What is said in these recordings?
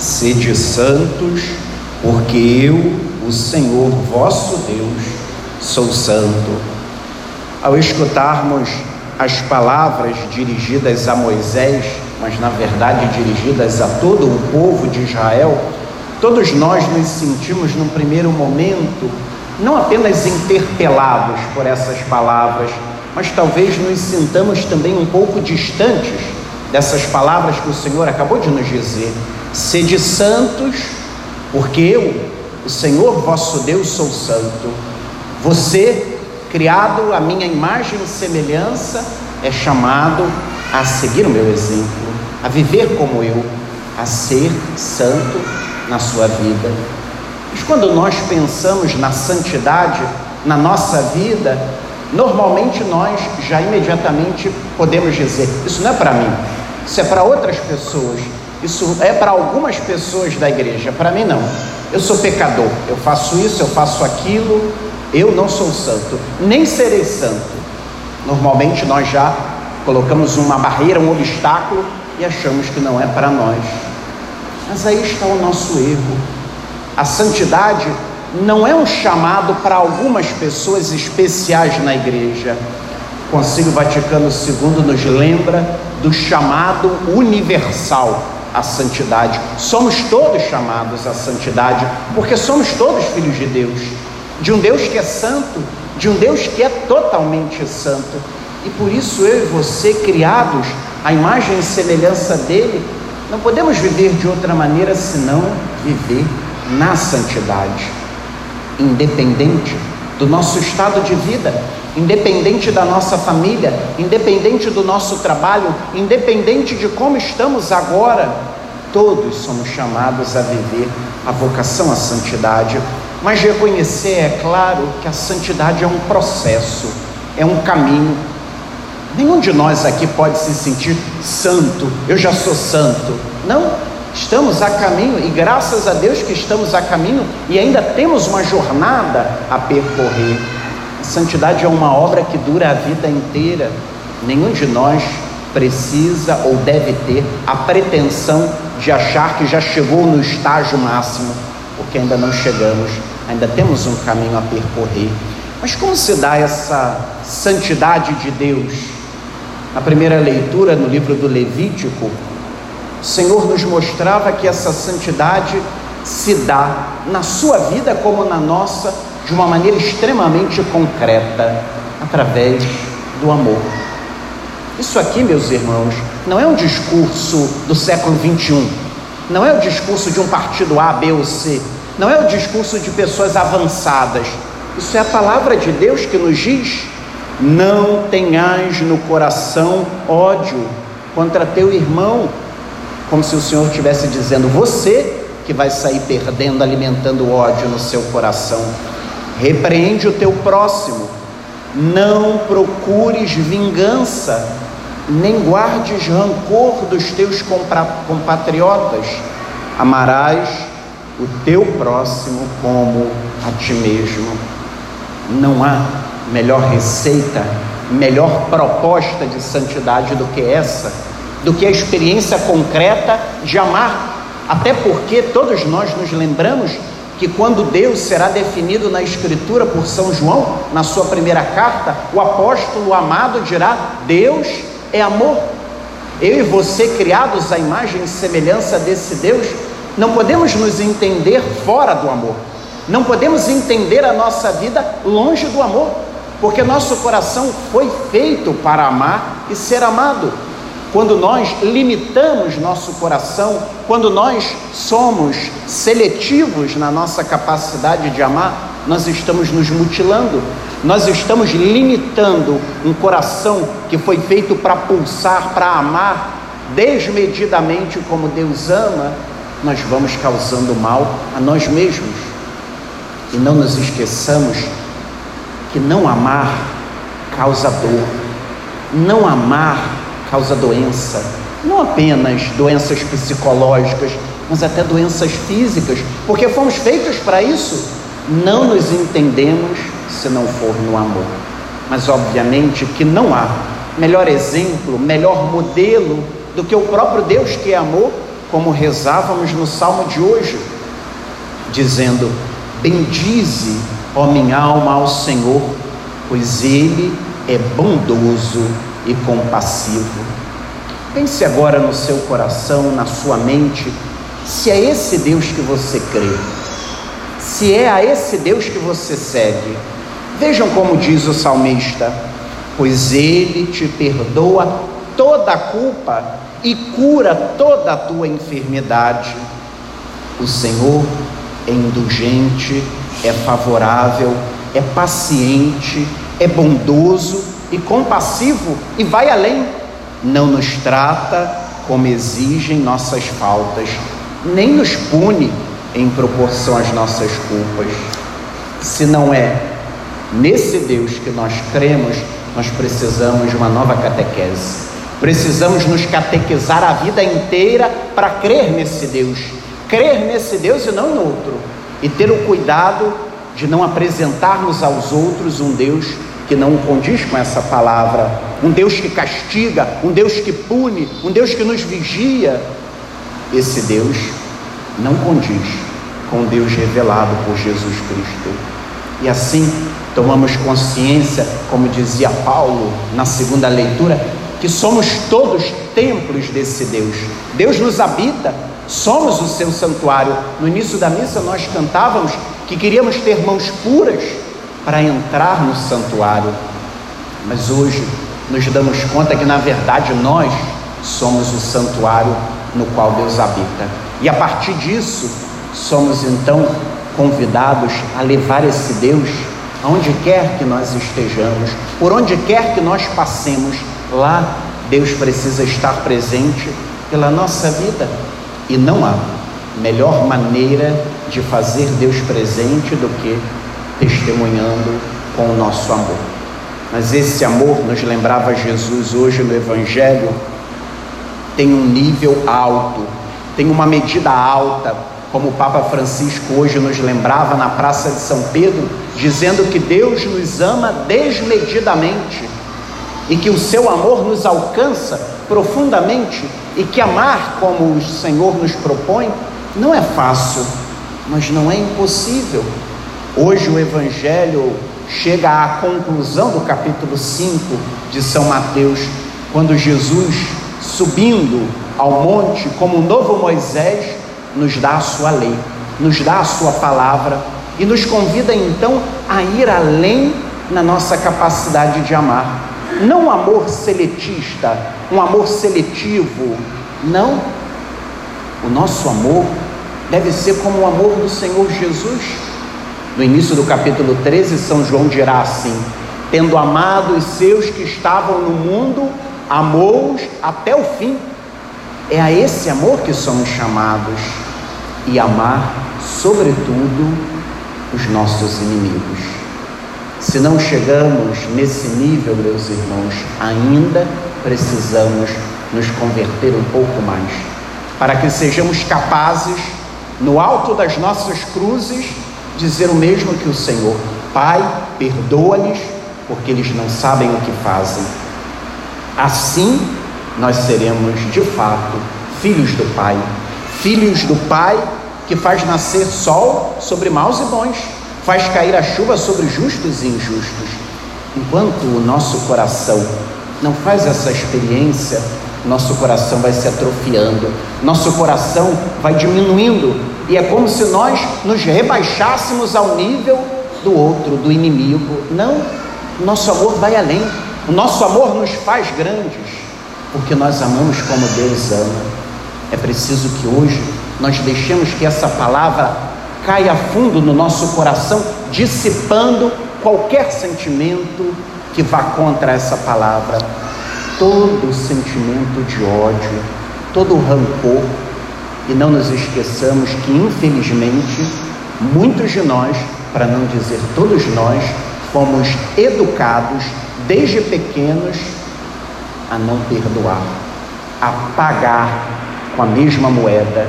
Sede santos, porque eu, o Senhor vosso Deus, sou santo. Ao escutarmos as palavras dirigidas a Moisés, mas na verdade dirigidas a todo o povo de Israel, todos nós nos sentimos num primeiro momento não apenas interpelados por essas palavras, mas talvez nos sintamos também um pouco distantes dessas palavras que o Senhor acabou de nos dizer. Sede santos, porque eu, o Senhor vosso Deus, sou santo. Você, criado à minha imagem e semelhança, é chamado a seguir o meu exemplo, a viver como eu, a ser santo na sua vida. Mas quando nós pensamos na santidade na nossa vida, normalmente nós já imediatamente podemos dizer: Isso não é para mim, isso é para outras pessoas, isso é para algumas pessoas da igreja, para mim não. Eu sou pecador, eu faço isso, eu faço aquilo, eu não sou santo, nem serei santo. Normalmente nós já colocamos uma barreira, um obstáculo e achamos que não é para nós. Mas aí está o nosso erro. A santidade não é um chamado para algumas pessoas especiais na igreja. O Concílio Vaticano II nos lembra do chamado universal à santidade. Somos todos chamados à santidade, porque somos todos filhos de Deus, de um Deus que é santo, de um Deus que é totalmente santo. E por isso eu e você, criados à imagem e semelhança dele, não podemos viver de outra maneira senão viver na santidade, independente do nosso estado de vida, independente da nossa família, independente do nosso trabalho, independente de como estamos agora, todos somos chamados a viver a vocação à santidade, mas reconhecer, é claro, que a santidade é um processo, é um caminho. Nenhum de nós aqui pode se sentir santo, eu já sou santo. Não, Estamos a caminho e graças a Deus que estamos a caminho e ainda temos uma jornada a percorrer. Santidade é uma obra que dura a vida inteira. Nenhum de nós precisa ou deve ter a pretensão de achar que já chegou no estágio máximo, porque ainda não chegamos, ainda temos um caminho a percorrer. Mas como se dá essa santidade de Deus? Na primeira leitura, no livro do Levítico, o Senhor nos mostrava que essa santidade se dá na sua vida como na nossa de uma maneira extremamente concreta, através do amor. Isso aqui, meus irmãos, não é um discurso do século 21, não é o discurso de um partido A, B ou C, não é o discurso de pessoas avançadas. Isso é a palavra de Deus que nos diz: não tenhais no coração ódio contra teu irmão, como se o Senhor estivesse dizendo: você que vai sair perdendo, alimentando ódio no seu coração. Repreende o teu próximo, não procures vingança, nem guardes rancor dos teus compatriotas. Amarás o teu próximo como a ti mesmo. Não há melhor receita, melhor proposta de santidade do que essa do que a experiência concreta de amar. Até porque todos nós nos lembramos que quando Deus será definido na Escritura por São João, na sua primeira carta, o apóstolo amado dirá: Deus é amor. Eu e você, criados à imagem e semelhança desse Deus, não podemos nos entender fora do amor, não podemos entender a nossa vida longe do amor, porque nosso coração foi feito para amar e ser amado quando nós limitamos nosso coração, quando nós somos seletivos na nossa capacidade de amar, nós estamos nos mutilando, nós estamos limitando um coração que foi feito para pulsar, para amar desmedidamente como Deus ama, nós vamos causando mal a nós mesmos. E não nos esqueçamos que não amar causa dor, não amar causa doença, não apenas doenças psicológicas, mas até doenças físicas, porque fomos feitos para isso. Não nos entendemos se não for no amor. Mas obviamente que não há melhor exemplo, melhor modelo do que o próprio Deus que é amor, como rezávamos no salmo de hoje, dizendo: Bendize, ó minha alma, ao Senhor, pois Ele é bondoso e compassivo. Pense agora no seu coração, na sua mente, se é esse Deus que você crê, se é a esse Deus que você segue. Vejam como diz o salmista: Pois Ele te perdoa toda a culpa e cura toda a tua enfermidade. O Senhor é indulgente, é favorável, é paciente, é bondoso e compassivo e vai além. Não nos trata como exigem nossas faltas, nem nos pune em proporção às nossas culpas. Se não é nesse Deus que nós cremos, nós precisamos de uma nova catequese. Precisamos nos catequizar a vida inteira para crer nesse Deus. Crer nesse Deus e não em outro. E ter o cuidado de não apresentarmos aos outros um Deus que não condiz com essa palavra. Um Deus que castiga, um Deus que pune, um Deus que nos vigia. Esse Deus não condiz com o Deus revelado por Jesus Cristo. E assim tomamos consciência, como dizia Paulo na segunda leitura, que somos todos templos desse Deus. Deus nos habita, somos o seu santuário. No início da missa nós cantávamos que queríamos ter mãos puras para entrar no santuário. Mas hoje nos damos conta que na verdade nós somos o santuário no qual Deus habita. E a partir disso, somos então convidados a levar esse Deus aonde quer que nós estejamos, por onde quer que nós passemos, Lá Deus precisa estar presente pela nossa vida e não há melhor maneira de fazer Deus presente do que testemunhando com o nosso amor. Mas esse amor, nos lembrava Jesus hoje no Evangelho, tem um nível alto, tem uma medida alta, como o Papa Francisco hoje nos lembrava na Praça de São Pedro, dizendo que Deus nos ama desmedidamente e que o seu amor nos alcança profundamente e que amar como o Senhor nos propõe não é fácil, mas não é impossível. Hoje o Evangelho chega à conclusão do capítulo 5 de São Mateus, quando Jesus, subindo ao monte como o novo Moisés, nos dá a sua lei, nos dá a sua palavra e nos convida então a ir além na nossa capacidade de amar não um amor seletista, um amor seletivo, não. O nosso amor deve ser como o amor do Senhor Jesus. No início do capítulo 13, São João dirá assim: Tendo amado os seus que estavam no mundo, amou-os até o fim. É a esse amor que somos chamados e amar, sobretudo, os nossos inimigos. Se não chegamos nesse nível, meus irmãos, ainda precisamos nos converter um pouco mais, para que sejamos capazes, no alto das nossas cruzes, dizer o mesmo que o Senhor: Pai, perdoa-lhes, porque eles não sabem o que fazem. Assim, nós seremos de fato filhos do Pai, filhos do Pai que faz nascer sol sobre maus e bons faz cair a chuva sobre justos e injustos. Enquanto o nosso coração não faz essa experiência, nosso coração vai se atrofiando, nosso coração vai diminuindo, e é como se nós nos rebaixássemos ao nível do outro, do inimigo. Não, nosso amor vai além, o nosso amor nos faz grandes, porque nós amamos como Deus ama. É preciso que hoje nós deixemos que essa palavra caia fundo no nosso coração, dissipando qualquer sentimento que vá contra essa palavra. Todo sentimento de ódio, todo rancor, e não nos esqueçamos que, infelizmente, muitos de nós, para não dizer todos nós, fomos educados desde pequenos a não perdoar, a pagar com a mesma moeda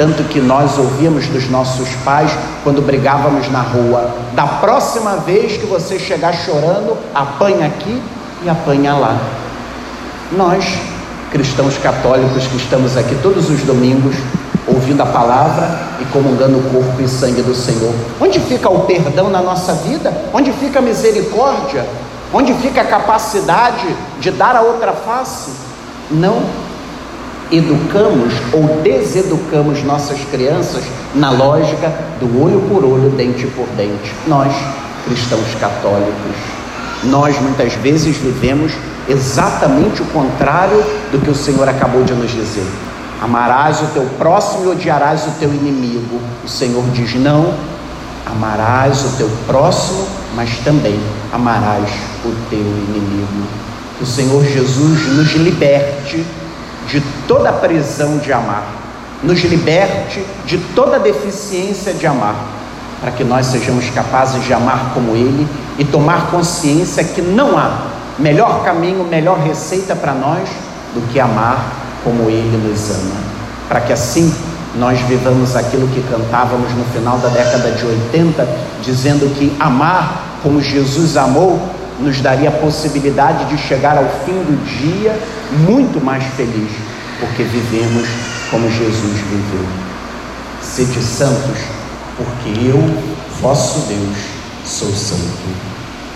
tanto que nós ouvíamos dos nossos pais quando brigávamos na rua: da próxima vez que você chegar chorando, apanha aqui e apanha lá. Nós cristãos católicos que estamos aqui todos os domingos ouvindo a palavra e comungando o corpo e sangue do Senhor. Onde fica o perdão na nossa vida? Onde fica a misericórdia? Onde fica a capacidade de dar a outra face? Não educamos ou deseducamos nossas crianças na lógica do olho por olho, dente por dente. Nós, cristãos católicos, nós muitas vezes vivemos exatamente o contrário do que o Senhor acabou de nos dizer. Amarás o teu próximo e odiarás o teu inimigo. O Senhor diz: não, amarás o teu próximo, mas também amarás o teu inimigo. Que o Senhor Jesus nos liberte de toda prisão de amar, nos liberte de toda deficiência de amar, para que nós sejamos capazes de amar como Ele e tomar consciência que não há melhor caminho, melhor receita para nós do que amar como Ele nos ama, para que assim nós vivamos aquilo que cantávamos no final da década de 80, dizendo que amar como Jesus amou nos daria a possibilidade de chegar ao fim do dia muito mais feliz, porque vivemos como Jesus viveu. Sede santos, porque eu, vosso Deus, sou santo.